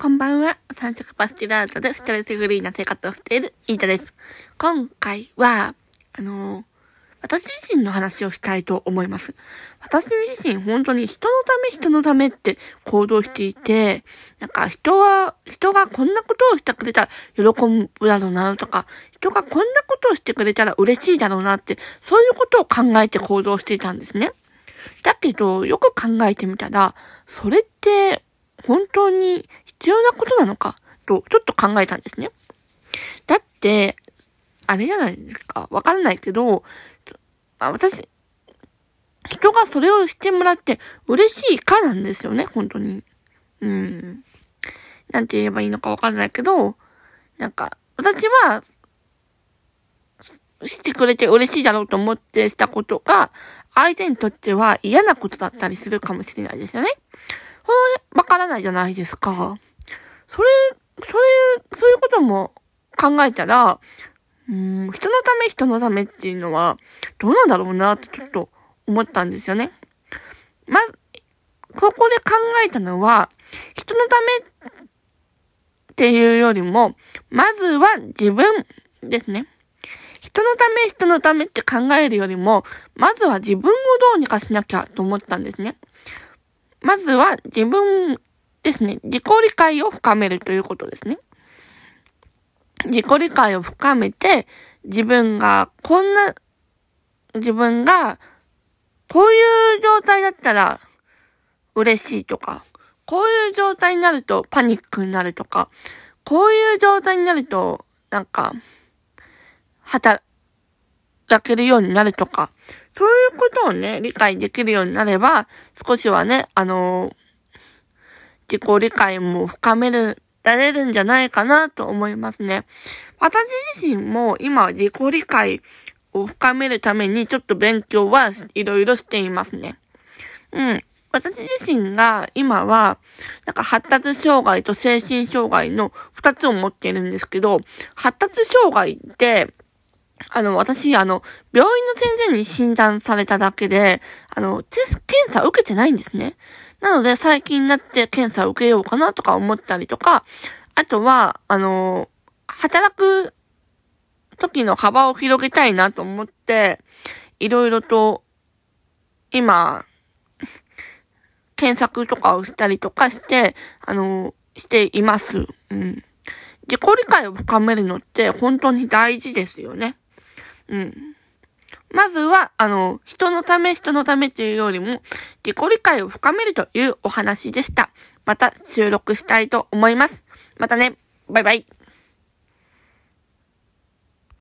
こんばんは。三色パスティラートでストレスフリーな生活をしているイータです。今回は、あの、私自身の話をしたいと思います。私自身本当に人のため人のためって行動していて、なんか人は、人がこんなことをしてくれたら喜ぶだろうなとか、人がこんなことをしてくれたら嬉しいだろうなって、そういうことを考えて行動していたんですね。だけど、よく考えてみたら、それって本当に必要なことなのかと、ちょっと考えたんですね。だって、あれじゃないですか。わかんないけど、あ私、人がそれをしてもらって嬉しいかなんですよね、本当に。うん。なんて言えばいいのかわかんないけど、なんか、私は、してくれて嬉しいだろうと思ってしたことが、相手にとっては嫌なことだったりするかもしれないですよね。これ、わからないじゃないですか。それ、それ、そういうことも考えたら、うん、人のため人のためっていうのは、どうなんだろうなってちょっと思ったんですよね。まず、ここで考えたのは、人のためっていうよりも、まずは自分ですね。人のため人のためって考えるよりも、まずは自分をどうにかしなきゃと思ったんですね。まずは自分ですね。自己理解を深めるということですね。自己理解を深めて、自分がこんな、自分がこういう状態だったら嬉しいとか、こういう状態になるとパニックになるとか、こういう状態になると、なんか、働けるようになるとか、そういうことをね、理解できるようになれば、少しはね、あのー、自己理解も深める、られるんじゃないかなと思いますね。私自身も今は自己理解を深めるためにちょっと勉強はいろいろしていますね。うん。私自身が今は、なんか発達障害と精神障害の二つを持っているんですけど、発達障害って、あの、私、あの、病院の先生に診断されただけで、あの、テス、検査受けてないんですね。なので、最近になって検査を受けようかなとか思ったりとか、あとは、あの、働く時の幅を広げたいなと思って、いろいろと、今、検索とかをしたりとかして、あの、しています。うん。自己理解を深めるのって本当に大事ですよね。うん。まずは、あの、人のため人のためというよりも、自己理解を深めるというお話でした。また収録したいと思います。またね。バイバイ。